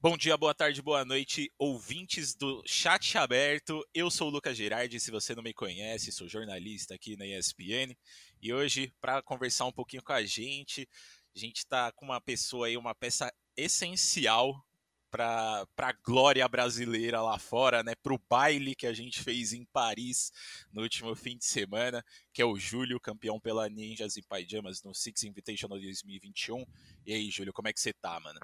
Bom dia, boa tarde, boa noite, ouvintes do Chat Aberto. Eu sou o Lucas Gerardi, se você não me conhece, sou jornalista aqui na ESPN. E hoje, para conversar um pouquinho com a gente, a gente está com uma pessoa aí, uma peça essencial para a glória brasileira lá fora, né? Para o baile que a gente fez em Paris no último fim de semana, que é o Júlio, campeão pela Ninjas e Pajamas no Six Invitational 2021. E aí, Júlio, como é que você tá, mano?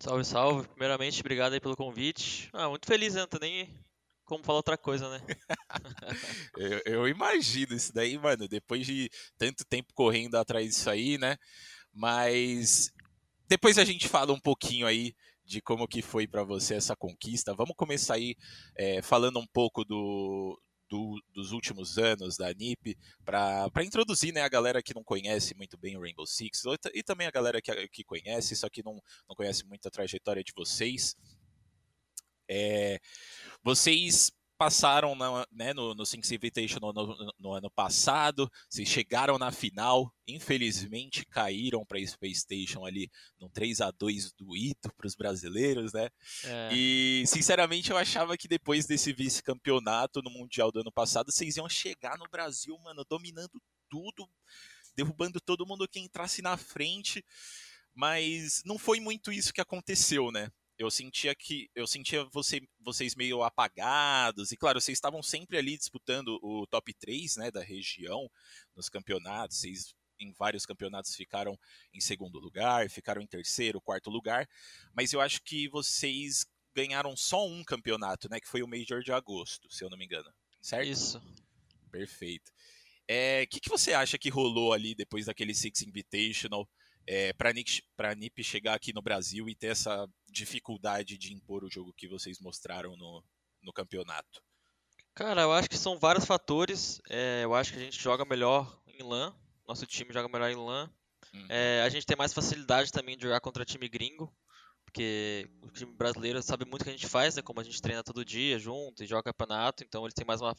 Salve, salve. Primeiramente, obrigado aí pelo convite. Ah, muito feliz, né? Não nem como falar outra coisa, né? eu, eu, imagino isso daí, mano, depois de tanto tempo correndo atrás disso aí, né? Mas depois a gente fala um pouquinho aí de como que foi para você essa conquista. Vamos começar aí é, falando um pouco do, do, dos últimos anos da NIP para introduzir né, a galera que não conhece muito bem o Rainbow Six e também a galera que, que conhece, só que não, não conhece muito a trajetória de vocês. É, vocês passaram na, né, no, no Six Invitational no, no, no, ano passado, vocês chegaram na final, infelizmente caíram para a Space Station ali no 3 a 2 do Ito para os brasileiros, né? É. E sinceramente eu achava que depois desse vice-campeonato no Mundial do ano passado, vocês iam chegar no Brasil, mano, dominando tudo, derrubando todo mundo que entrasse na frente. Mas não foi muito isso que aconteceu, né? Eu sentia que eu sentia você, vocês meio apagados e claro vocês estavam sempre ali disputando o top 3 né da região nos campeonatos vocês em vários campeonatos ficaram em segundo lugar ficaram em terceiro quarto lugar mas eu acho que vocês ganharam só um campeonato né que foi o Major de agosto se eu não me engano certo? Isso. Perfeito. O é, que, que você acha que rolou ali depois daquele Six Invitational é, para a NIP chegar aqui no Brasil e ter essa dificuldade de impor o jogo que vocês mostraram no, no campeonato? Cara, eu acho que são vários fatores. É, eu acho que a gente joga melhor em LAN, nosso time joga melhor em LAN. Uhum. É, a gente tem mais facilidade também de jogar contra time gringo, porque o time brasileiro sabe muito o que a gente faz, né? Como a gente treina todo dia junto e joga campeonato, então eles têm mais uma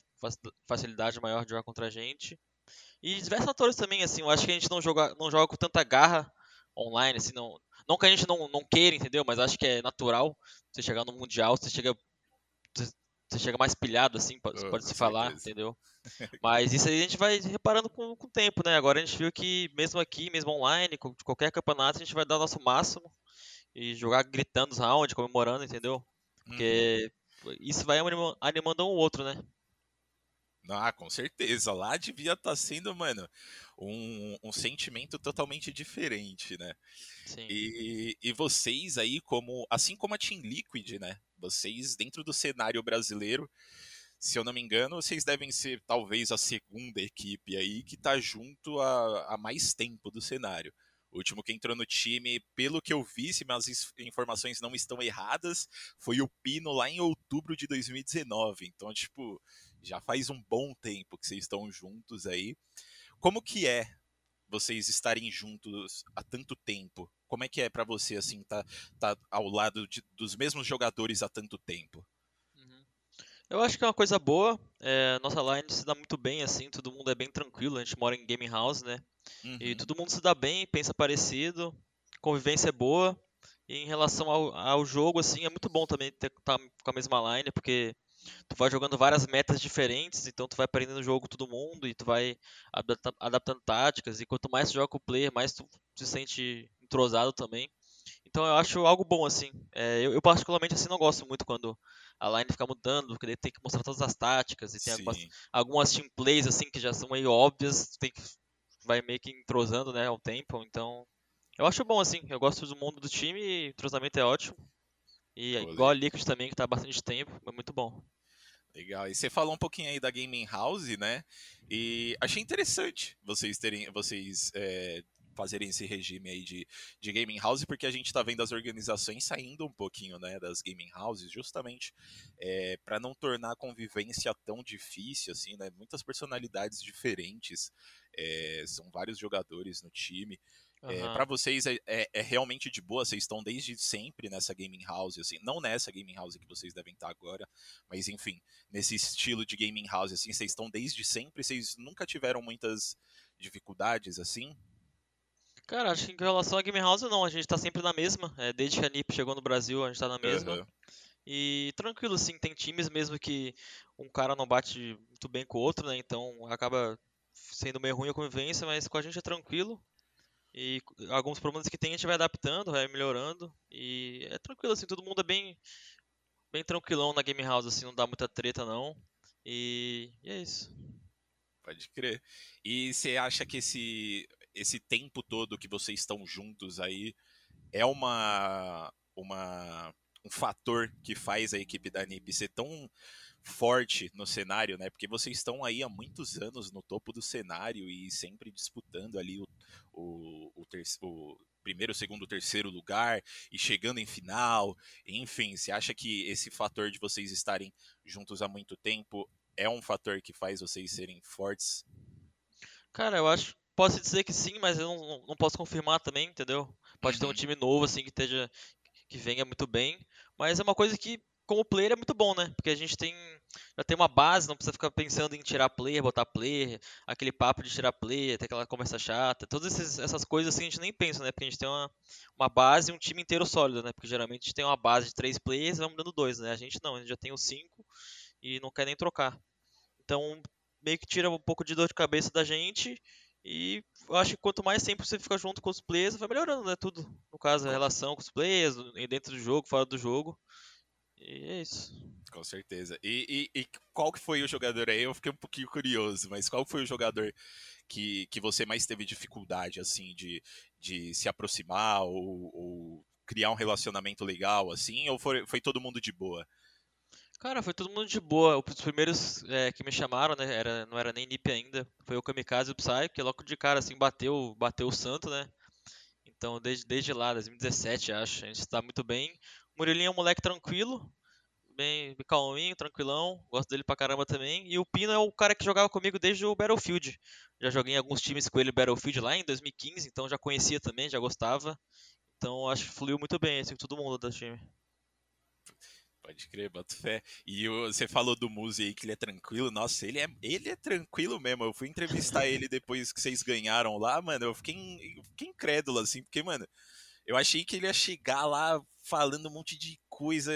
facilidade maior de jogar contra a gente. E diversos fatores também, assim, eu acho que a gente não joga, não joga com tanta garra online, assim, não, não que a gente não, não queira, entendeu? Mas acho que é natural você chegar no Mundial, você chega, você chega mais pilhado, assim, pode, oh, pode se falar, entendeu? Mas isso aí a gente vai reparando com, com o tempo, né? Agora a gente viu que mesmo aqui, mesmo online, de qualquer campeonato, a gente vai dar o nosso máximo e jogar gritando os rounds, comemorando, entendeu? Porque uhum. isso vai animando um ou outro, né? Ah, com certeza. Lá devia estar tá sendo, mano, um, um sentimento totalmente diferente, né? Sim. E, e vocês aí, como assim como a Team Liquid, né? Vocês dentro do cenário brasileiro, se eu não me engano, vocês devem ser talvez a segunda equipe aí que tá junto há mais tempo do cenário. O último que entrou no time, pelo que eu vi, se minhas informações não estão erradas, foi o Pino lá em outubro de 2019. Então, tipo, já faz um bom tempo que vocês estão juntos aí. Como que é vocês estarem juntos há tanto tempo? Como é que é para você assim tá, tá ao lado de, dos mesmos jogadores há tanto tempo? Uhum. Eu acho que é uma coisa boa. É, nossa line se dá muito bem assim, todo mundo é bem tranquilo. A gente mora em gaming house, né? Uhum. E todo mundo se dá bem, pensa parecido, convivência é boa. E em relação ao, ao jogo, assim, é muito bom também ter tá com a mesma line, porque tu vai jogando várias metas diferentes, então tu vai aprendendo o jogo todo mundo e tu vai adaptando, adaptando táticas, e quanto mais tu joga com o player, mais tu se sente entrosado também. Então eu acho algo bom, assim. É, eu, eu, particularmente assim não gosto muito quando a line fica mudando, porque daí tem que mostrar todas as táticas, e tem algumas, algumas team plays assim que já são meio óbvias, tem que vai meio que entrosando, né, ao tempo, então eu acho bom assim, eu gosto do mundo do time e o entrosamento é ótimo. E igual a Liquid também, que tá há bastante tempo, é muito bom. Legal. E você falou um pouquinho aí da Gaming House, né? E achei interessante vocês terem, vocês é, fazerem esse regime aí de, de gaming house, porque a gente está vendo as organizações saindo um pouquinho né, das gaming houses, justamente é, para não tornar a convivência tão difícil, assim, né? Muitas personalidades diferentes, é, são vários jogadores no time. Uhum. É, para vocês é, é, é, realmente de boa, vocês estão desde sempre nessa gaming house, assim, não nessa gaming house que vocês devem estar agora, mas enfim, nesse estilo de gaming house, assim, vocês estão desde sempre, vocês nunca tiveram muitas dificuldades, assim? Cara, acho que em relação à Game House não, a gente tá sempre na mesma. É, desde que a NiP chegou no Brasil, a gente tá na mesma. Uhum. E tranquilo, sim, tem times mesmo que um cara não bate muito bem com o outro, né? Então acaba sendo meio ruim a convivência, mas com a gente é tranquilo. E alguns problemas que tem a gente vai adaptando, vai melhorando. E é tranquilo, assim, todo mundo é bem, bem tranquilão na Game House, assim, não dá muita treta não. E, e é isso. Pode crer. E você acha que esse, esse tempo todo que vocês estão juntos aí é uma, uma um fator que faz a equipe da NIB ser tão forte no cenário, né? Porque vocês estão aí há muitos anos no topo do cenário e sempre disputando ali o, o, o, o primeiro, segundo, terceiro lugar e chegando em final. Enfim, você acha que esse fator de vocês estarem juntos há muito tempo é um fator que faz vocês serem fortes? Cara, eu acho posso dizer que sim, mas eu não, não posso confirmar também, entendeu? Pode uhum. ter um uhum. time novo, assim, que esteja. que venha muito bem. Mas é uma coisa que, como player, é muito bom, né? Porque a gente tem. Já tem uma base, não precisa ficar pensando em tirar player, botar player, aquele papo de tirar player, ter aquela conversa chata. Todas esses, essas coisas assim a gente nem pensa, né? Porque a gente tem uma, uma base e um time inteiro sólido, né? Porque geralmente a gente tem uma base de três players e vamos dando dois, né? A gente não, a gente já tem os cinco e não quer nem trocar. Então, meio que tira um pouco de dor de cabeça da gente e eu acho que quanto mais tempo você fica junto com os players, vai melhorando, né? Tudo. No caso, a relação com os players, dentro do jogo, fora do jogo. E é isso. Com certeza. E, e, e, qual que foi o jogador aí? Eu fiquei um pouquinho curioso, mas qual foi o jogador que, que você mais teve dificuldade, assim, de, de se aproximar ou, ou criar um relacionamento legal, assim? Ou foi, foi todo mundo de boa? Cara, foi todo mundo de boa. Os primeiros é, que me chamaram, né, era, não era nem NIP ainda, foi o Kamikaze e o Psy, que logo de cara, assim, bateu, bateu o santo, né? Então, desde, desde lá, 2017, acho, a gente está muito bem. Murilinho é um moleque tranquilo, bem, calminho, tranquilão, gosto dele pra caramba também. E o Pino é o cara que jogava comigo desde o Battlefield. Já joguei em alguns times com ele Battlefield lá em 2015, então já conhecia também, já gostava. Então acho que fluiu muito bem, assim, com todo mundo do time. Pode crer, boto fé. E você falou do Muzi aí que ele é tranquilo. Nossa, ele é, ele é tranquilo mesmo. Eu fui entrevistar ele depois que vocês ganharam lá, mano. Eu fiquei, eu fiquei incrédulo, assim, porque, mano, eu achei que ele ia chegar lá falando um monte de coisa,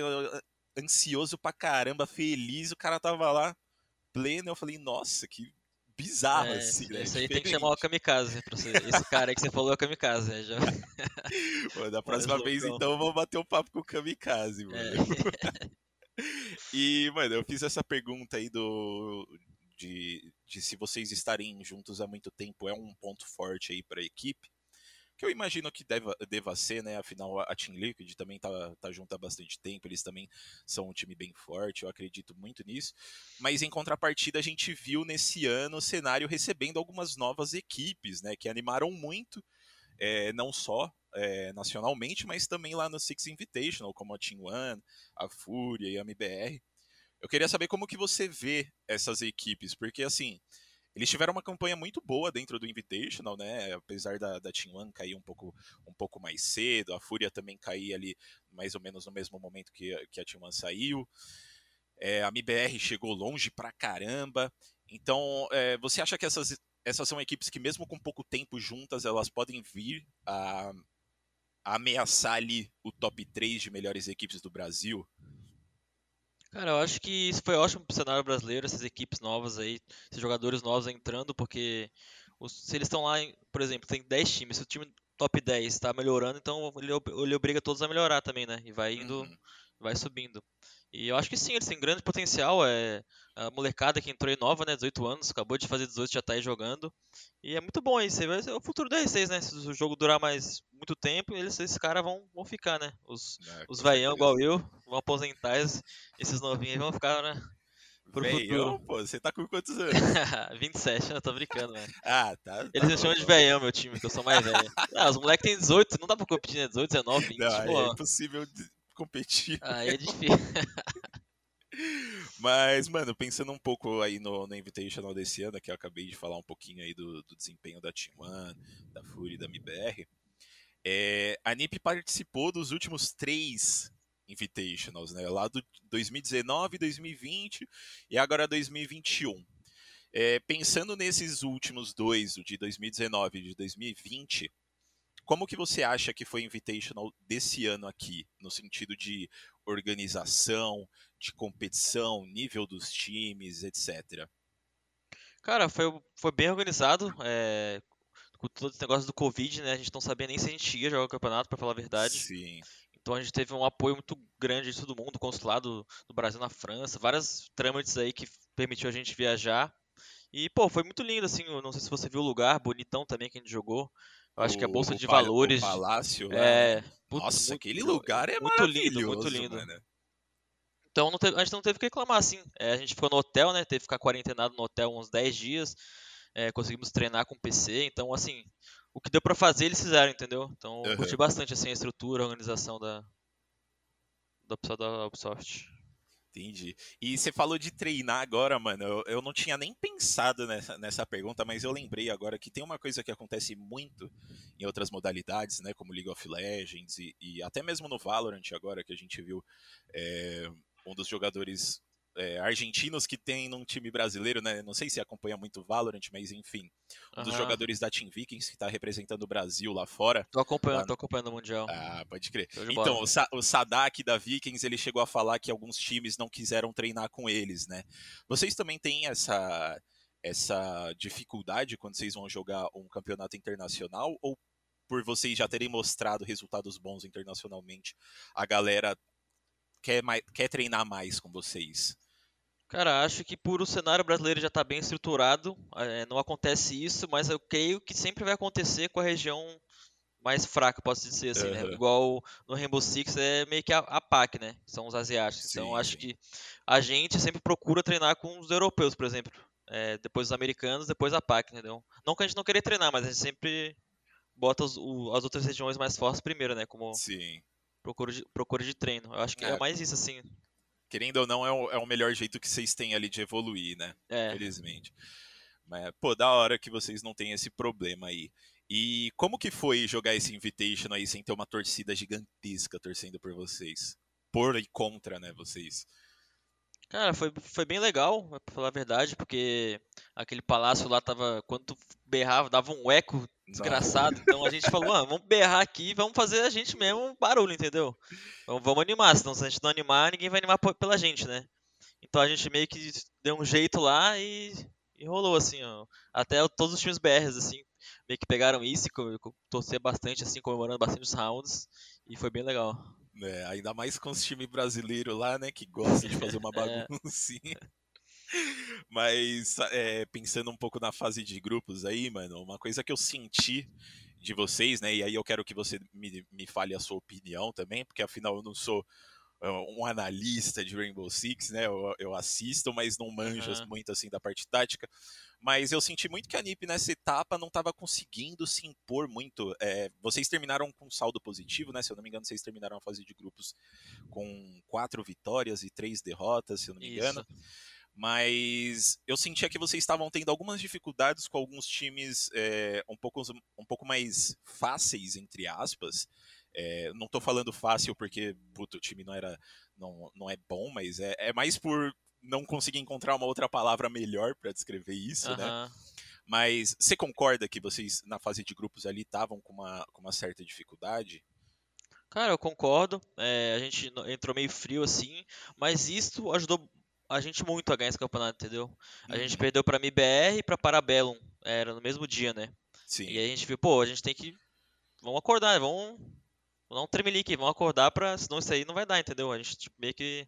ansioso pra caramba, feliz. O cara tava lá pleno. Eu falei, nossa, que bizarro, é, assim, né? Isso aí tem que chamar o Kamikaze. Você. Esse cara aí que você falou é o Kamikaze. Né? Já... Pô, da próxima vez, então, eu vou bater um papo com o Kamikaze, mano. É. e, mano, eu fiz essa pergunta aí do. De, de se vocês estarem juntos há muito tempo é um ponto forte aí para a equipe que eu imagino que deva, deva ser, né? Afinal, a Team Liquid também tá, tá junto há bastante tempo, eles também são um time bem forte, eu acredito muito nisso. Mas em contrapartida, a gente viu nesse ano o cenário recebendo algumas novas equipes, né? Que animaram muito, é, não só é, nacionalmente, mas também lá no Six Invitational, como a Team One, a Fúria e a MBR. Eu queria saber como que você vê essas equipes, porque assim, eles tiveram uma campanha muito boa dentro do Invitational, né? Apesar da, da Team One cair um pouco, um pouco mais cedo, a Fúria também cair ali mais ou menos no mesmo momento que, que a Team One saiu. É, a MBR chegou longe pra caramba. Então, é, você acha que essas, essas são equipes que, mesmo com pouco tempo juntas, elas podem vir a, a ameaçar ali o top 3 de melhores equipes do Brasil? Cara, eu acho que isso foi ótimo pro cenário brasileiro, essas equipes novas aí, esses jogadores novos entrando, porque os, se eles estão lá, por exemplo, tem 10 times, se o time top 10 está melhorando, então ele, ele, obriga todos a melhorar também, né? E vai indo, uhum. vai subindo. E eu acho que sim, eles têm grande potencial. É a molecada que entrou aí nova, né? 18 anos, acabou de fazer 18, já tá aí jogando. E é muito bom aí. Você vai é o futuro do R6, né? Se o jogo durar mais muito tempo, eles, esses caras vão, vão ficar, né? Os, é, os vaião igual eu vão aposentar, esses novinhos vão ficar, né? Pro veião, pô, você tá com quantos anos? 27, eu tô brincando, velho. Ah, tá. Eles tá me chamam de veião, meu time, que eu sou mais velho. ah, os moleques têm 18, não dá pra competir, né? 18, 19, 20. Não, pô. é impossível competir. Aí é difícil. Mas, mano, pensando um pouco aí no, no Invitational desse ano, que eu acabei de falar um pouquinho aí do, do desempenho da Team One, da Fury e da MBR, é, a NiP participou dos últimos três Invitationals, né? Lá do 2019, 2020 e agora 2021. É, pensando nesses últimos dois, o de 2019 e de 2020, como que você acha que foi o Invitational desse ano aqui, no sentido de organização, de competição, nível dos times, etc? Cara, foi, foi bem organizado. É, com todo esse negócio do Covid, né? A gente não sabia nem se a gente ia jogar o campeonato, para falar a verdade. Sim. Então a gente teve um apoio muito grande de todo mundo, consulado do Brasil na França, vários trâmites aí que permitiu a gente viajar. E, pô, foi muito lindo, assim, não sei se você viu o lugar, bonitão também que a gente jogou. Eu acho o, que a Bolsa de Valores... O palácio lá. É... Nossa, muito, aquele lugar é muito lindo, muito lindo. Mano. Então teve, a gente não teve que reclamar, assim. É, a gente ficou no hotel, né? Teve que ficar quarentenado no hotel uns 10 dias. É, conseguimos treinar com PC. Então, assim, o que deu para fazer eles fizeram, entendeu? Então, eu curti bastante assim, a estrutura, a organização da, da pessoa da Ubisoft. Entendi. E você falou de treinar agora, mano. Eu, eu não tinha nem pensado nessa, nessa pergunta, mas eu lembrei agora que tem uma coisa que acontece muito em outras modalidades, né? Como League of Legends e, e até mesmo no Valorant agora, que a gente viu é, um dos jogadores é, argentinos que tem num time brasileiro, né? Não sei se acompanha muito o Valorant, mas enfim. Um uhum. dos jogadores da Team Vikings que está representando o Brasil lá fora. Tô acompanhando, lá... tô acompanhando o Mundial. Ah, pode crer. Então, o, Sa o Sadak da Vikings, ele chegou a falar que alguns times não quiseram treinar com eles, né? Vocês também têm essa, essa dificuldade quando vocês vão jogar um campeonato internacional? Ou por vocês já terem mostrado resultados bons internacionalmente, a galera quer, mais, quer treinar mais com vocês? Cara, acho que por o cenário brasileiro já está bem estruturado, é, não acontece isso, mas eu creio que sempre vai acontecer com a região mais fraca, posso dizer assim, uhum. né? Igual no Rainbow Six é meio que a, a PAC, né? São os asiáticos. Sim, então acho sim. que a gente sempre procura treinar com os europeus, por exemplo. É, depois os americanos, depois a PAC, entendeu? Não que a gente não querer treinar, mas a gente sempre bota os, o, as outras regiões mais fortes primeiro, né? Como sim. Procura, de, procura de treino. Eu acho que é, é mais isso, assim querendo ou não, é o, é o melhor jeito que vocês têm ali de evoluir, né? É. Felizmente. Mas, pô, da hora que vocês não têm esse problema aí. E como que foi jogar esse Invitation aí sem ter uma torcida gigantesca torcendo por vocês? Por e contra, né, vocês? Cara, foi, foi bem legal, pra falar a verdade, porque aquele palácio lá tava. Quando berrava, dava um eco desgraçado. Então a gente falou, ah, vamos berrar aqui vamos fazer a gente mesmo um barulho, entendeu? Então, vamos animar, senão se a gente não animar, ninguém vai animar pela gente, né? Então a gente meio que deu um jeito lá e, e rolou, assim, ó. Até todos os times BRs, assim, meio que pegaram isso e torcer bastante, assim, comemorando bastante os rounds. E foi bem legal. É, ainda mais com os times brasileiros lá, né? Que gostam de fazer uma é. baguncinha. Mas é, pensando um pouco na fase de grupos aí, mano, uma coisa que eu senti de vocês, né? E aí eu quero que você me, me fale a sua opinião também, porque afinal eu não sou um analista de Rainbow Six, né? Eu, eu assisto, mas não manjo uhum. muito assim da parte tática. Mas eu senti muito que a NiP nessa etapa não estava conseguindo se impor muito. É, vocês terminaram com saldo positivo, né? Se eu não me engano, vocês terminaram a fase de grupos com quatro vitórias e três derrotas, se eu não me engano. Mas eu sentia que vocês estavam tendo algumas dificuldades com alguns times é, um, pouco, um pouco mais fáceis, entre aspas. É, não estou falando fácil porque puto, o time não era não, não é bom, mas é, é mais por não conseguir encontrar uma outra palavra melhor para descrever isso, uhum. né? Mas você concorda que vocês na fase de grupos ali estavam com uma, com uma certa dificuldade? Cara, eu concordo. É, a gente entrou meio frio assim, mas isso ajudou a gente muito a ganhar esse campeonato, entendeu? A uhum. gente perdeu para MBR e para Parabellum, era no mesmo dia, né? Sim. E aí a gente viu, pô, a gente tem que vamos acordar, vamos Vou dar um tremelique, vamos acordar pra. Senão isso aí não vai dar, entendeu? A gente tipo, meio que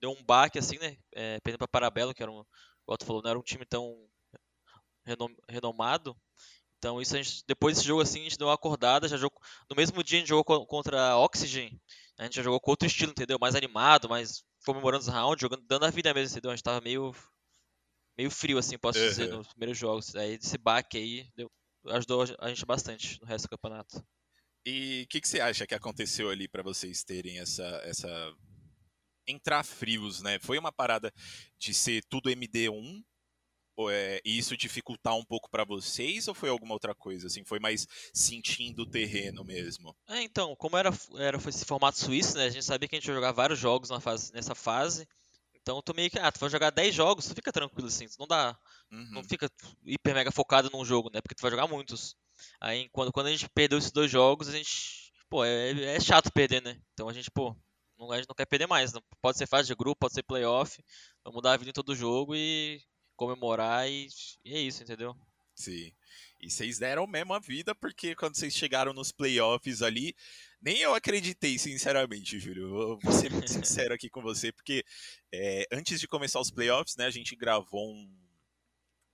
deu um baque assim, né? É, perdendo pra Parabelo, que era um. Igual tu falou, não era um time tão renom, renomado. Então isso a gente, depois desse jogo assim, a gente deu uma acordada, já jogou, no mesmo dia a gente jogou contra a Oxygen, a gente já jogou com outro estilo, entendeu? Mais animado, mais comemorando os rounds, jogando, dando a vida mesmo, entendeu? A gente tava meio meio frio assim, posso uhum. dizer, nos primeiros jogos. Aí esse baque aí deu, ajudou a gente bastante no resto do campeonato. E o que, que, você acha que aconteceu ali para vocês terem essa, essa. entrar frios, né? Foi uma parada de ser tudo MD1 é, e isso dificultar um pouco para vocês ou foi alguma outra coisa? Assim, foi mais sentindo o terreno mesmo? É, então, como era, era esse formato suíço, né? A gente sabia que a gente ia jogar vários jogos fase, nessa fase. Então eu tô meio que, ah, tu vai jogar 10 jogos, tu fica tranquilo assim, tu não dá. Uhum. Não fica hiper mega focado num jogo, né? Porque tu vai jogar muitos. Aí quando, quando a gente perdeu esses dois jogos, a gente. Pô, é, é chato perder, né? Então a gente, pô, não, a gente não quer perder mais. Não, pode ser fase de grupo, pode ser playoff. Vamos dar a vida em todo jogo e comemorar e, e é isso, entendeu? Sim. E vocês deram mesmo a vida, porque quando vocês chegaram nos playoffs ali, nem eu acreditei, sinceramente, Júlio. vou ser muito sincero aqui com você, porque é, antes de começar os playoffs, né, a gente gravou um,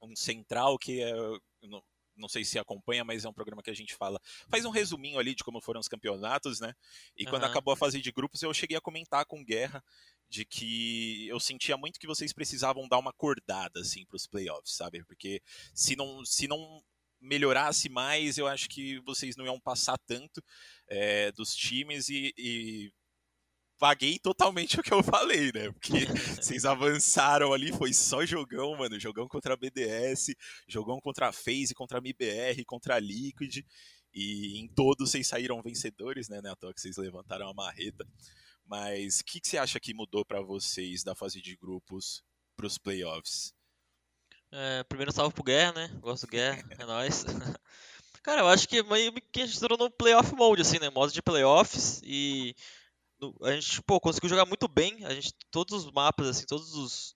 um central que é. Não, não sei se acompanha, mas é um programa que a gente fala. Faz um resuminho ali de como foram os campeonatos, né? E uhum. quando acabou a fase de grupos, eu cheguei a comentar com Guerra de que eu sentia muito que vocês precisavam dar uma acordada assim para os playoffs, sabe? Porque se não se não melhorasse mais, eu acho que vocês não iam passar tanto é, dos times e, e paguei totalmente o que eu falei, né? Porque vocês avançaram ali, foi só jogão, mano. Jogão contra a BDS, jogão contra a FaZe, contra a MBR, contra a Liquid. E em todos vocês saíram vencedores, né? né? À toa que vocês levantaram a marreta. Mas o que, que você acha que mudou para vocês da fase de grupos para os playoffs? É, primeiro salve pro Guerra, né? Gosto do Guerra, é nóis. Cara, eu acho que que a gente entrou no playoff mode, assim, né? Modo de playoffs e a gente, pô, conseguiu jogar muito bem. A gente, todos os mapas, assim, todos os,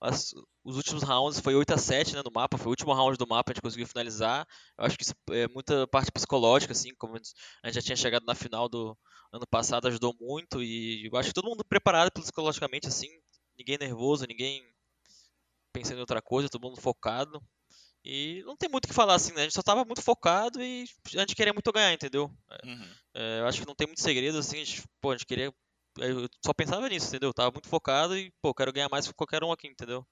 as, os últimos rounds foi 8 a 7 né, no mapa, foi o último round do mapa, a gente conseguiu finalizar. Eu acho que isso é muita parte psicológica, assim, como a gente já tinha chegado na final do ano passado, ajudou muito. E eu acho que todo mundo preparado psicologicamente, assim, ninguém nervoso, ninguém pensando em outra coisa, todo mundo focado. E não tem muito o que falar assim, né? A gente só tava muito focado e a gente queria muito ganhar, entendeu? Uhum. É, eu acho que não tem muito segredo, assim, a gente, pô, a gente queria. Eu só pensava nisso, entendeu? Eu tava muito focado e, pô, quero ganhar mais que qualquer um aqui, entendeu?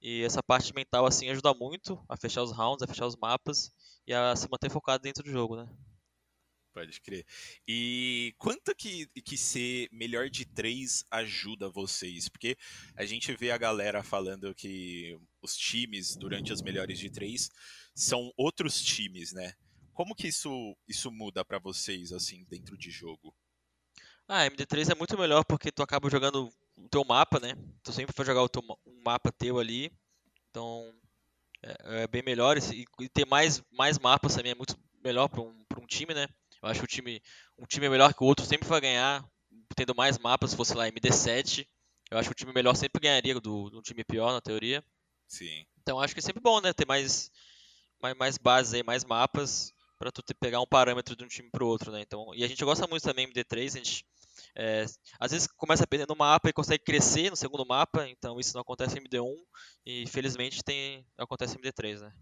E essa parte mental, assim, ajuda muito a fechar os rounds, a fechar os mapas e a se manter focado dentro do jogo, né? Pode crer. E quanto que, que ser melhor de três ajuda vocês? Porque a gente vê a galera falando que os times, durante as melhores de três, são outros times, né? Como que isso, isso muda para vocês, assim, dentro de jogo? Ah, MD3 é muito melhor porque tu acaba jogando o teu mapa, né? Tu sempre vai jogar o teu, um mapa teu ali. Então, é, é bem melhor. E, e, ter mais, mais mapas também é muito melhor para um, um time, né? Eu acho que o time, um time melhor que o outro sempre vai ganhar, tendo mais mapas, se fosse lá MD7. Eu acho que o time melhor sempre ganharia do, do time pior, na teoria. Sim. Então acho que é sempre bom, né? Ter mais, mais, mais bases aí, mais mapas, para tu ter, pegar um parâmetro de um time pro outro, né? Então, e a gente gosta muito também MD3, a gente é, às vezes começa perdendo no mapa e consegue crescer no segundo mapa, então isso não acontece em MD1 e felizmente tem acontece em MD3, né?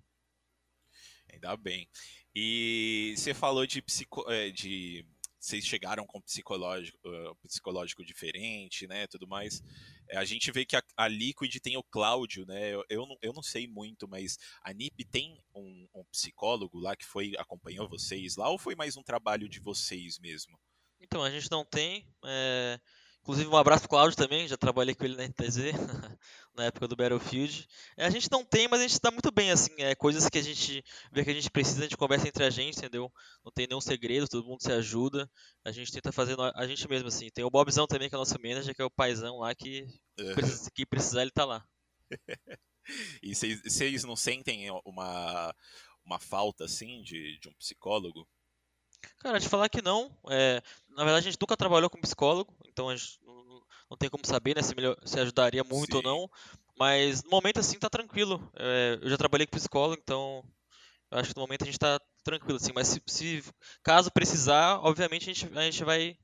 Ainda bem. E você falou de, psico, é, de vocês chegaram com psicológico, psicológico diferente, né, tudo mais. É, a gente vê que a, a, Liquid tem o Cláudio, né, eu, eu, não, eu não sei muito, mas a NiP tem um, um, psicólogo lá que foi acompanhou vocês lá ou foi mais um trabalho de vocês mesmo? Então, a gente não tem, é... Inclusive, um abraço pro Claudio também, já trabalhei com ele na NTZ, na época do Battlefield. É, a gente não tem, mas a gente está muito bem, assim, é coisas que a gente vê que a gente precisa, a gente conversa entre a gente, entendeu? Não tem nenhum segredo, todo mundo se ajuda, a gente tenta fazer a gente mesmo, assim. Tem o Bobzão também, que é o nosso manager, que é o paizão lá, que, precisa, que precisar ele tá lá. e vocês não sentem uma, uma falta, assim, de, de um psicólogo? Cara, te falar que não. É, na verdade, a gente nunca trabalhou com psicólogo, então a gente não, não tem como saber né, se, melhor, se ajudaria muito Sim. ou não. Mas no momento assim tá tranquilo. É, eu já trabalhei com psicólogo, então eu acho que no momento a gente tá tranquilo, assim. Mas se, se caso precisar, obviamente a gente, a gente vai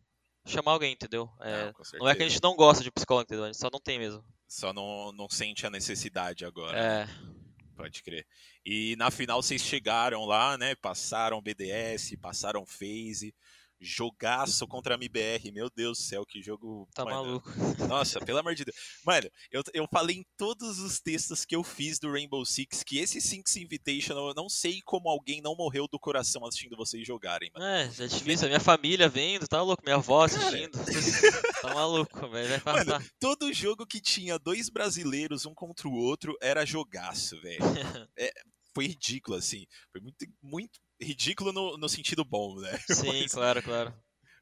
chamar alguém, entendeu? É, não, não, é que a gente não gosta de psicólogo, entendeu? A gente só não tem mesmo. Só não, não sente a necessidade agora. É. Né? Pode crer. E na final vocês chegaram lá, né? Passaram BDS, passaram FaZe. Jogaço contra a MBR, meu Deus do céu, que jogo. Tá mano. maluco. Nossa, pelo amor de Deus. Mano, eu, eu falei em todos os textos que eu fiz do Rainbow Six que esse Six Invitational, eu não sei como alguém não morreu do coração assistindo vocês jogarem, mano. É, é difícil. A minha família vendo, tá louco? Minha avó assistindo. tá maluco, velho. Vai passar. Mano, todo jogo que tinha dois brasileiros, um contra o outro, era jogaço, velho. é, foi ridículo, assim. Foi muito, muito ridículo no, no sentido bom, né? Sim, mas, claro, claro.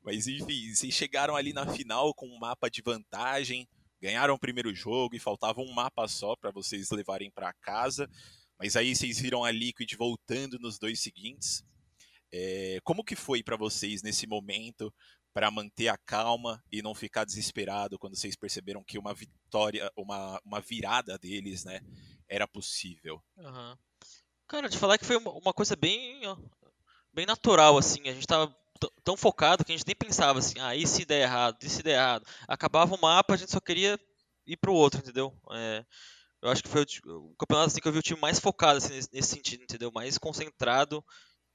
Mas enfim, vocês chegaram ali na final com um mapa de vantagem, ganharam o primeiro jogo e faltava um mapa só para vocês levarem para casa. Mas aí vocês viram a Liquid voltando nos dois seguintes. É, como que foi para vocês nesse momento para manter a calma e não ficar desesperado quando vocês perceberam que uma vitória, uma, uma virada deles, né, era possível? Uhum. Cara, de falar que foi uma coisa bem, bem natural, assim. A gente tava tão focado que a gente nem pensava assim, ah, e se der errado, e se der errado. Acabava o mapa, a gente só queria ir pro outro, entendeu? É, eu acho que foi o, o, campeonato assim, que eu vi o time mais focado assim, nesse, nesse, sentido, entendeu? Mais concentrado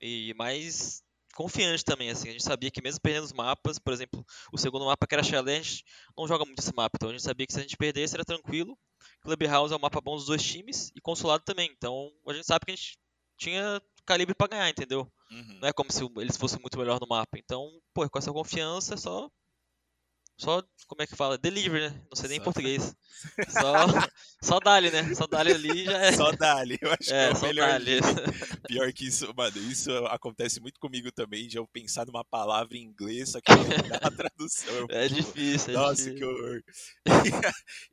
e mais confiante também, assim. A gente sabia que mesmo perdendo os mapas, por exemplo, o segundo mapa que era Challenge, não joga muito esse mapa, então a gente sabia que se a gente perdesse era tranquilo. Clubhouse é um mapa bom dos dois times e Consulado também, então a gente sabe que a gente tinha calibre para ganhar, entendeu? Uhum. Não é como se eles fossem muito melhor no mapa. Então, pô, com essa confiança, só só, como é que fala? Delivery, né? Não sei nem só... em português. Só, só dali, né? Só dali ali já é. Só dali, eu acho é, que é o melhor. Dali. Pior que isso, mano, isso acontece muito comigo também, de eu pensar numa palavra em inglês, só que não dá a tradução. Eu, é tipo, difícil, é Nossa, difícil. que horror.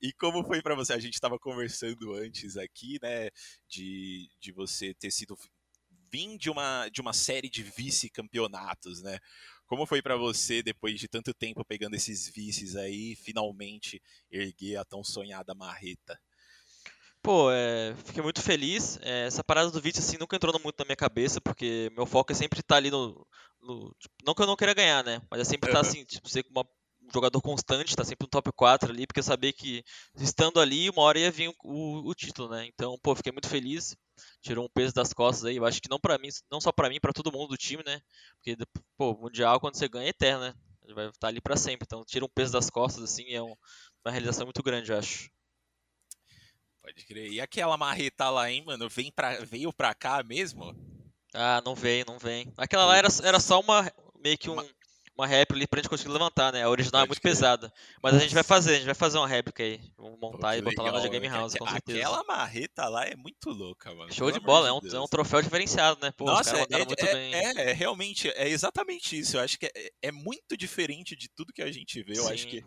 E, e como foi para você? A gente tava conversando antes aqui, né, de, de você ter sido vim de uma, de uma série de vice-campeonatos, né? Como foi para você, depois de tanto tempo pegando esses vices aí, finalmente erguer a tão sonhada marreta? Pô, é, fiquei muito feliz. É, essa parada do vice assim nunca entrou muito na minha cabeça, porque meu foco é sempre estar tá ali no, no tipo, não que eu não queira ganhar, né? Mas é sempre estar tá, assim, tipo, ser uma, um jogador constante, estar tá sempre no top 4 ali, porque eu sabia que estando ali, uma hora ia vir o, o título, né? Então, pô, fiquei muito feliz tirou um peso das costas aí. Eu acho que não para mim, não só para mim, para todo mundo do time, né? Porque pô, mundial quando você ganha é eterno, né? Ele vai estar ali para sempre. Então tira um peso das costas assim, é um, uma realização muito grande, eu acho. Pode crer. E aquela marreta lá, hein, mano? Vem pra, veio pra cá mesmo? Ah, não vem, não vem. Aquela lá era, era só uma meio que um, uma uma réplica ali pra gente conseguir levantar, né? A original é Pode é muito crer. pesada. Mas a gente vai fazer, a gente vai fazer uma réplica aí. Vamos montar Pô, e botar legal, lá na Game House, com certeza. Aquela marreta lá é muito louca, mano. Show de bola, é um, é um, troféu diferenciado, né? Pô, Nossa, é, é, é, é, realmente, é exatamente isso. Eu acho que é, é, muito diferente de tudo que a gente vê. Eu Sim. acho que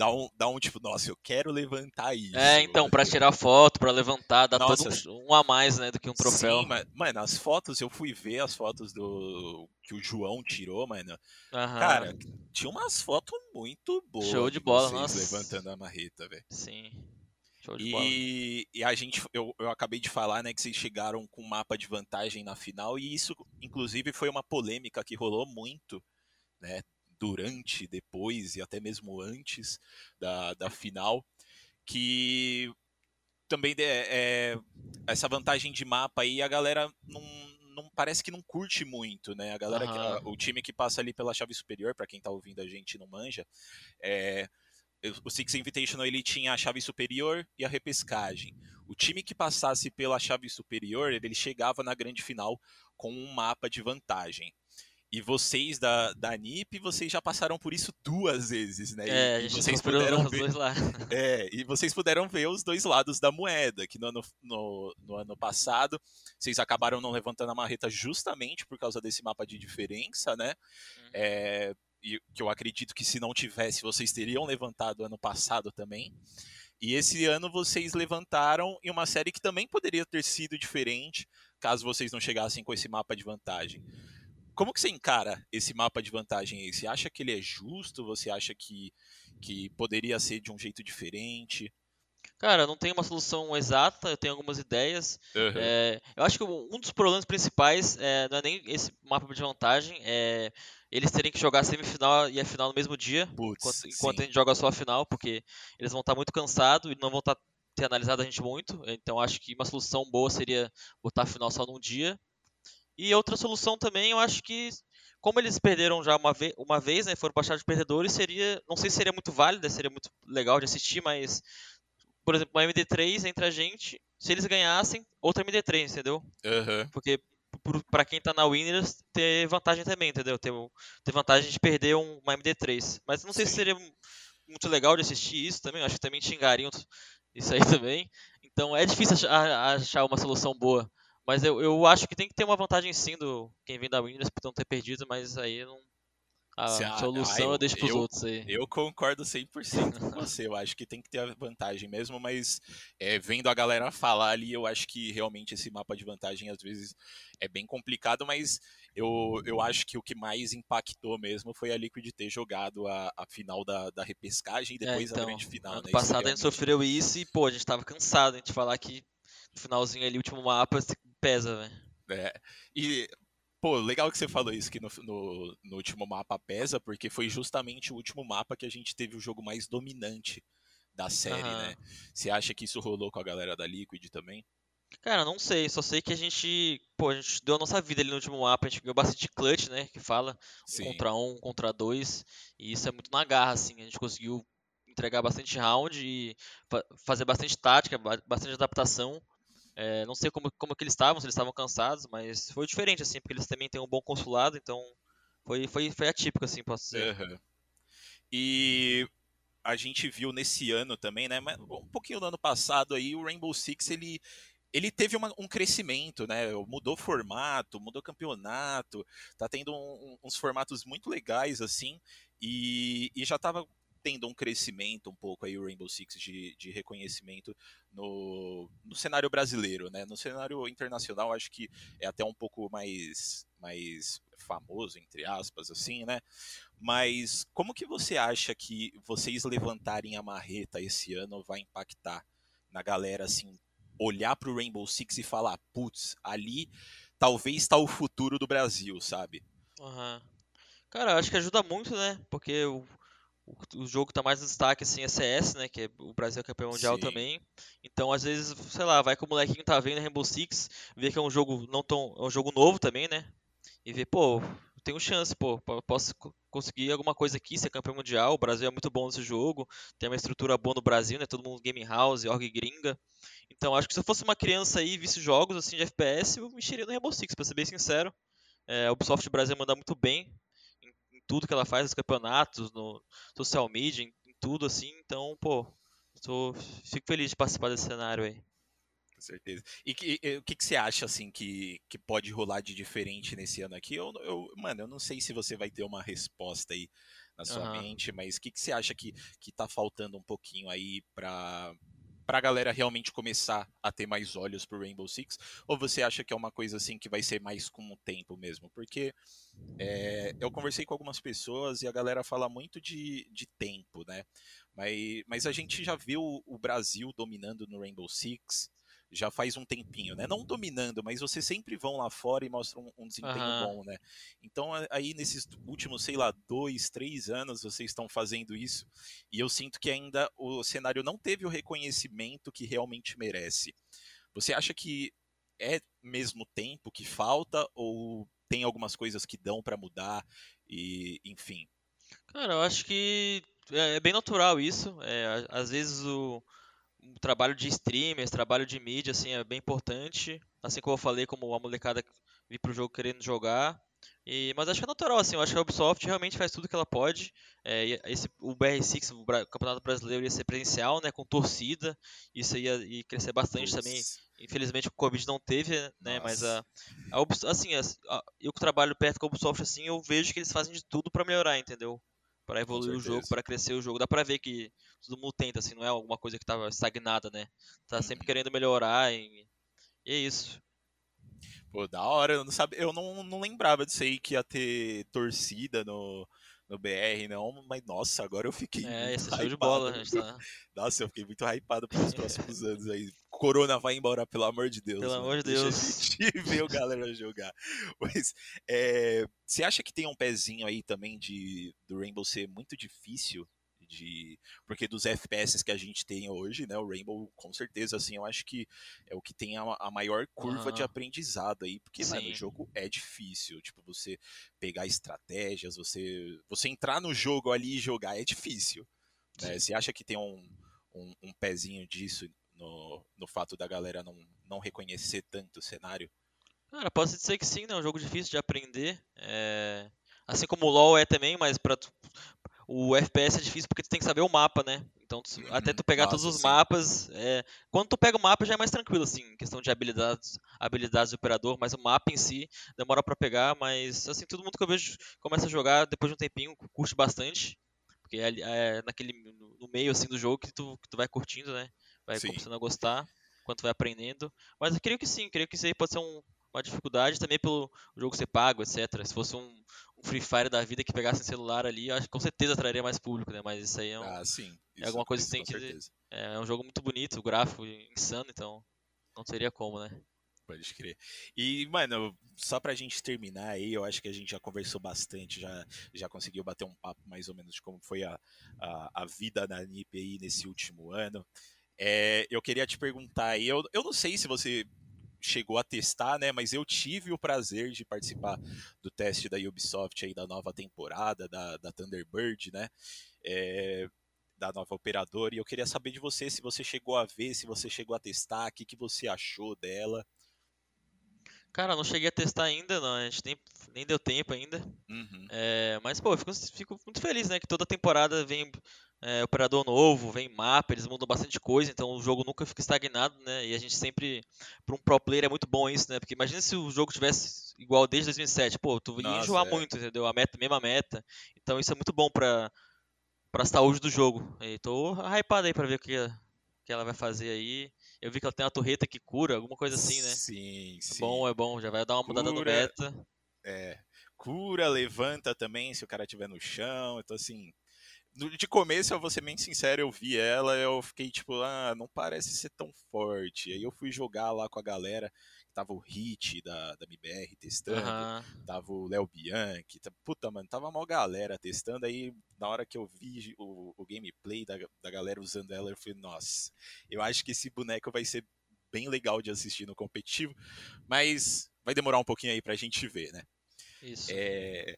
dá um, dá um tipo, nossa, eu quero levantar isso. É, então, para tirar foto, para levantar, dá nossa, todo um, um, a mais, né, do que um troféu. Sim, mas, mano, as fotos, eu fui ver as fotos do que o João tirou, mano. Aham. Cara, tinha umas fotos muito boas. Show de bola, nossa. levantando a marreta, velho. Sim. Show de e, bola. e a gente, eu, eu acabei de falar, né, que vocês chegaram com um mapa de vantagem na final, e isso, inclusive, foi uma polêmica que rolou muito, né, durante, depois e até mesmo antes da, da final, que também é, essa vantagem de mapa aí a galera não, não parece que não curte muito, né? A galera, que, a, o time que passa ali pela chave superior, para quem tá ouvindo a gente não manja, é, o Six Invitational ele tinha a chave superior e a repescagem. O time que passasse pela chave superior, ele chegava na grande final com um mapa de vantagem. E vocês da, da NIP, vocês já passaram por isso duas vezes, né? É, e, a gente vocês puderam ver, dois lados. É, e vocês puderam ver os dois lados da moeda, que no ano, no, no ano passado vocês acabaram não levantando a marreta justamente por causa desse mapa de diferença, né? Uhum. É, e que eu acredito que se não tivesse, vocês teriam levantado ano passado também. E esse ano vocês levantaram em uma série que também poderia ter sido diferente, caso vocês não chegassem com esse mapa de vantagem. Como que você encara esse mapa de vantagem aí? Você acha que ele é justo? Você acha que, que poderia ser de um jeito diferente? Cara, não tem uma solução exata, eu tenho algumas ideias. Uhum. É, eu acho que um dos problemas principais é, não é nem esse mapa de vantagem, é eles terem que jogar a semifinal e a final no mesmo dia, Puts, enquanto, enquanto a gente joga só a final, porque eles vão estar muito cansados e não vão estar, ter analisado a gente muito. Então acho que uma solução boa seria botar a final só num dia. E outra solução também, eu acho que como eles perderam já uma, ve uma vez, né, foram para de perdedores, seria, não sei se seria muito válido, seria muito legal de assistir, mas por exemplo, uma MD3 entre a gente, se eles ganhassem, outra MD3, entendeu? Uhum. Porque para quem tá na Winners, ter vantagem também, entendeu? Ter, ter vantagem de perder um, uma MD3. Mas não sei Sim. se seria muito legal de assistir isso também, eu acho que também xingariam isso aí também. Então é difícil achar uma solução boa. Mas eu, eu acho que tem que ter uma vantagem sim do quem vem da Winners por não ter perdido, mas aí não. A solução eu, eu deixo pros eu, outros aí. Eu concordo 100% com você. Eu acho que tem que ter vantagem mesmo, mas é, vendo a galera falar ali, eu acho que realmente esse mapa de vantagem às vezes é bem complicado, mas eu, eu acho que o que mais impactou mesmo foi a Liquid ter jogado a, a final da, da repescagem e é, depois é, então, a grande final. Ano né? passado realmente... a gente sofreu isso e, pô, a gente tava cansado de falar que no finalzinho ali, o último mapa, pesa, velho. É. E Pô, legal que você falou isso, que no, no, no, último mapa pesa, porque foi justamente o último mapa que a gente teve o jogo mais dominante da série, né? Você acha que isso rolou com a galera da Liquid também? Cara, não sei, só sei que a gente, pô, a gente deu a nossa vida ali no último mapa, a gente ganhou bastante clutch, né, que fala, um contra um, contra dois, e isso é muito na garra, assim, a gente conseguiu entregar bastante round e fa fazer bastante tática, bastante adaptação, é, não sei como, como que eles estavam, se eles estavam cansados, mas foi diferente, assim, porque eles também têm um bom consulado, então foi, foi, foi atípico, assim, posso dizer. Uhum. E a gente viu nesse ano também, né, um pouquinho no ano passado aí, o Rainbow Six, ele, ele teve uma, um crescimento, né, mudou formato, mudou campeonato, tá tendo um, uns formatos muito legais, assim, e, e já tava tendo um crescimento um pouco aí o Rainbow Six de, de reconhecimento no, no cenário brasileiro, né? No cenário internacional acho que é até um pouco mais mais famoso entre aspas assim, né? Mas como que você acha que vocês levantarem a marreta esse ano vai impactar na galera assim, olhar para o Rainbow Six e falar, putz, ali talvez está o futuro do Brasil, sabe? Uhum. Cara, acho que ajuda muito, né? Porque o, o, jogo tá mais no destaque assim é CS, né, que é, o Brasil é campeão mundial Sim. também. Então, às vezes, sei lá, vai com o molequinho tá vendo Rainbow Six, vê que é um jogo não tão, é um jogo novo também, né? E vê, pô, tenho chance, pô, posso conseguir alguma coisa aqui, ser campeão mundial. O Brasil é muito bom nesse jogo, tem uma estrutura boa no Brasil, né? Todo mundo game house, org gringa. Então, acho que se eu fosse uma criança aí e visse jogos assim de FPS, eu mexeria no Rainbow Six, pra ser bem sincero. É, o Ubisoft Brasil manda muito bem, tudo que ela faz nos campeonatos, no social media, em, em tudo assim. Então, pô, tô, fico feliz de participar desse cenário aí. Com certeza. E, e, o que, que você acha assim que, que pode rolar de diferente nesse ano aqui? Eu, eu, mano, eu não sei se você vai ter uma resposta aí na sua uhum. mente, mas o que, que você acha que, que tá faltando um pouquinho aí para pra galera realmente começar a ter mais olhos pro Rainbow Six? Ou você acha que é uma coisa assim que vai ser mais com o tempo mesmo? Porque é, eu conversei com algumas pessoas e a galera fala muito de, de tempo, né? Mas, mas a gente já viu o Brasil dominando no Rainbow Six já faz um tempinho, né? Não dominando, mas vocês sempre vão lá fora e mostram um, um desempenho uhum. bom, né? Então aí nesses últimos, sei lá, dois, três anos vocês estão fazendo isso e eu sinto que ainda o cenário não teve o reconhecimento que realmente merece. Você acha que é mesmo tempo que falta ou tem algumas coisas que dão para mudar e enfim? Cara, eu acho que é, é bem natural isso. É, às vezes o o trabalho de streamers, trabalho de mídia, assim, é bem importante. Assim como eu falei, como a molecada vir pro jogo querendo jogar. E, mas acho que é natural, assim, eu acho que a Ubisoft realmente faz tudo que ela pode. É, esse, o BR6, o Campeonato Brasileiro, ia ser presencial, né, com torcida. Isso ia, ia crescer bastante também. Infelizmente o Covid não teve, né, Nossa. mas a, a Ubisoft, assim, a, a, eu que trabalho perto com a Ubisoft, assim, eu vejo que eles fazem de tudo para melhorar, entendeu? Para evoluir o jogo, para crescer o jogo. Dá pra ver que todo mundo tenta, assim, não é alguma coisa que tava estagnada, né? Tá uhum. sempre querendo melhorar e, e é isso. Pô, da hora, eu não, sabe, eu não, não lembrava disso aí que ia ter torcida no, no BR, não, mas nossa, agora eu fiquei. É, esse é show de bola, gente tá... Nossa, eu fiquei muito hypado pelos próximos anos aí. Corona vai embora, pelo amor de Deus. Pelo mano. amor de Deus. Deixa a ver o galera jogar. Mas é, você acha que tem um pezinho aí também de do Rainbow ser muito difícil de porque dos FPS que a gente tem hoje, né, o Rainbow com certeza assim, eu acho que é o que tem a, a maior curva uhum. de aprendizado aí, porque mano, o jogo é difícil, tipo você pegar estratégias, você você entrar no jogo ali e jogar é difícil. Né? Você acha que tem um, um, um pezinho disso no, no fato da galera não, não reconhecer tanto o cenário? Cara, posso dizer que sim, né? É um jogo difícil de aprender. É... Assim como o LoL é também, mas pra, o FPS é difícil porque tu tem que saber o mapa, né? Então, tu, uhum. até tu pegar Nossa, todos os sim. mapas. É, quando tu pega o mapa já é mais tranquilo, assim, em questão de habilidades, habilidades do operador, mas o mapa em si demora para pegar, mas assim, todo mundo que eu vejo começa a jogar depois de um tempinho, curte bastante. Porque é, é naquele, no meio assim do jogo que tu, que tu vai curtindo, né? Vai sim. começando a gostar enquanto vai aprendendo. Mas eu creio que sim, creio que isso aí pode ser um, uma dificuldade também pelo jogo ser pago, etc. Se fosse um, um, Free Fire da vida que pegasse em celular ali, acho que com certeza atraria mais público, né? Mas isso aí é, um, ah, sim. é alguma coisa que tem que. É, é um jogo muito bonito, o gráfico insano, então não teria como, né? Pode crer. E, mano, só pra gente terminar aí, eu acho que a gente já conversou bastante, já, já conseguiu bater um papo mais ou menos de como foi a, a, a vida da NIP aí nesse último ano. É, eu queria te perguntar aí, eu, eu não sei se você chegou a testar, né? Mas eu tive o prazer de participar do teste da Ubisoft aí da nova temporada, da, da Thunderbird, né? É, da nova operadora. E eu queria saber de você se você chegou a ver, se você chegou a testar, o que, que você achou dela. Cara, não cheguei a testar ainda, não. A gente nem, nem deu tempo ainda. Uhum. É, mas, pô, eu fico, fico, muito feliz, né? Que toda temporada vem é, operador novo, vem mapa, eles mudam bastante coisa, então o jogo nunca fica estagnado, né? E a gente sempre, para um pro player é muito bom isso, né? Porque imagina se o jogo tivesse igual desde 2007, pô, tu ia Nossa, enjoar é. muito, entendeu? A meta, mesma meta. Então isso é muito bom pra, pra saúde do jogo. E tô hypado aí pra ver o que, que ela vai fazer aí. Eu vi que ela tem uma torreta que cura, alguma coisa assim, né? Sim, é sim. É bom, é bom, já vai dar uma cura, mudada no meta. É, cura, levanta também se o cara estiver no chão, então assim de começo, eu vou ser bem sincero, eu vi ela, eu fiquei tipo, ah, não parece ser tão forte. Aí eu fui jogar lá com a galera, tava o Hit da, da MBR testando, uhum. tava o Léo Bianchi, puta, mano, tava uma galera testando, aí na hora que eu vi o, o gameplay da, da galera usando ela, eu falei, nossa, eu acho que esse boneco vai ser bem legal de assistir no competitivo, mas vai demorar um pouquinho aí pra gente ver, né? Isso. É...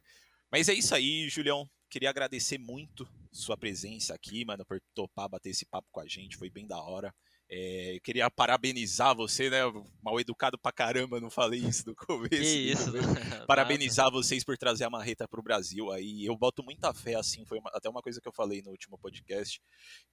Mas é isso aí, Julião. Queria agradecer muito sua presença aqui, mano, por topar bater esse papo com a gente, foi bem da hora. É, queria parabenizar você, né? Mal educado pra caramba, não falei isso no começo. Que isso, né? Parabenizar vocês por trazer a marreta pro Brasil aí. Eu boto muita fé, assim, foi uma, até uma coisa que eu falei no último podcast,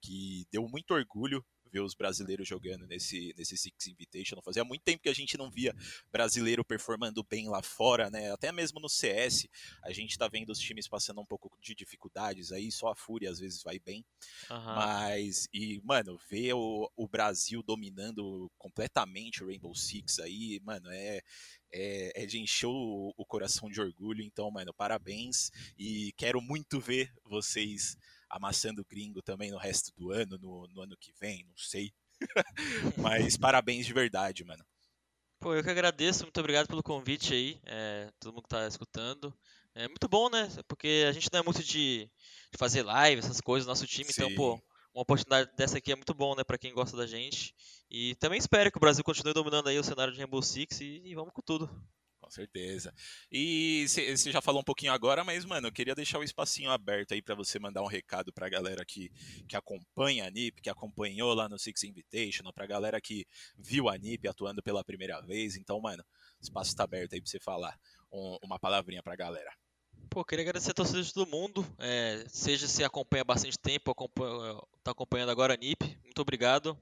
que deu muito orgulho ver os brasileiros jogando nesse, nesse Six Invitational. Fazia muito tempo que a gente não via brasileiro performando bem lá fora, né? Até mesmo no CS, a gente tá vendo os times passando um pouco de dificuldades aí, só a Fúria às vezes vai bem. Uhum. Mas, e, mano, ver o, o Brasil dominando completamente o Rainbow Six aí, mano, é, é, é, de encher o, o, coração de orgulho. Então, mano, parabéns e quero muito ver vocês amassando gringo também no resto do ano, no, no ano que vem, não sei. Mas parabéns de verdade, mano. Pô, eu que agradeço, muito obrigado pelo convite aí, é, todo mundo que tá escutando. É muito bom, né? Porque a gente não é muito de, de fazer live, essas coisas, nosso time, Sim. então, pô, uma oportunidade dessa aqui é muito bom, né, para quem gosta da gente. E também espero que o Brasil continue dominando aí o cenário de Rainbow Six e, e vamos com tudo certeza. E você já falou um pouquinho agora, mas, mano, eu queria deixar o espacinho aberto aí para você mandar um recado pra galera que, que acompanha a NIP, que acompanhou lá no Six Invitational, pra galera que viu a NIP atuando pela primeira vez. Então, mano, o espaço tá aberto aí pra você falar um, uma palavrinha pra galera. Pô, queria agradecer a torcida de todo mundo, é, seja se acompanha há bastante tempo, acompanha, tá acompanhando agora a NIP, muito obrigado.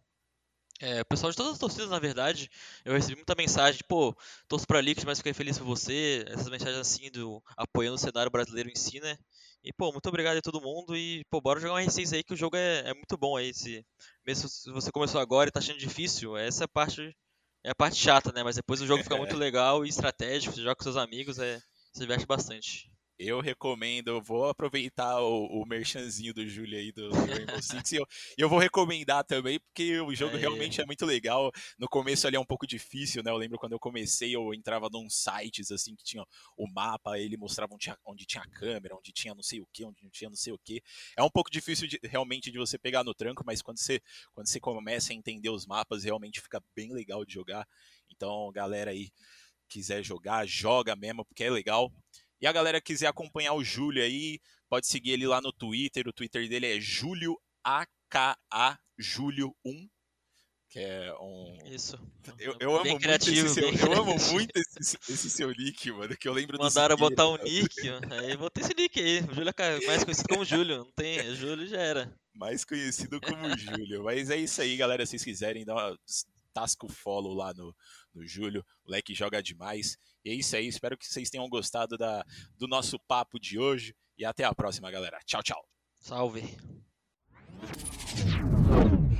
É, pessoal de todas as torcidas, na verdade, eu recebi muita mensagem, pô, torço pra Liquid, mas fiquei feliz por você, essas mensagens assim, do apoiando o cenário brasileiro em si, né? E, pô, muito obrigado a todo mundo e, pô, bora jogar um R6 aí, que o jogo é, é muito bom aí, se, mesmo se você começou agora e tá achando difícil, essa é a parte, é a parte chata, né? Mas depois o jogo fica muito legal e estratégico, você joga com seus amigos, é, se diverte bastante eu recomendo, vou aproveitar o, o merchanzinho do Júlio aí do, do Rainbow Six e eu, eu vou recomendar também, porque o jogo é. realmente é muito legal. No começo ali é um pouco difícil, né? Eu lembro quando eu comecei, eu entrava num sites assim que tinha o mapa, ele mostrava onde tinha, onde tinha câmera, onde tinha não sei o que, onde não tinha não sei o que. É um pouco difícil de, realmente de você pegar no tranco, mas quando você, quando você começa a entender os mapas, realmente fica bem legal de jogar. Então, galera aí, quiser jogar, joga mesmo, porque é legal. E a galera quiser acompanhar o Júlio aí, pode seguir ele lá no Twitter. O Twitter dele é Júlio AKA Júlio 1. Que é um. Isso. Eu, eu amo muito criativo, esse seu, Eu amo muito esse, esse, seu nick, mano. Que eu lembro Mandaram botar um nick, aí botei esse nick aí. O Júlio é mais conhecido como Júlio. Não tem. É Júlio já era. Mais conhecido como Júlio. Mas é isso aí, galera. Se vocês quiserem, dá uma tasca o follow lá no, no Júlio. O leque joga demais. E é isso aí. Espero que vocês tenham gostado da, do nosso papo de hoje. E até a próxima, galera. Tchau, tchau. Salve.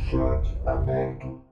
Chat aberto.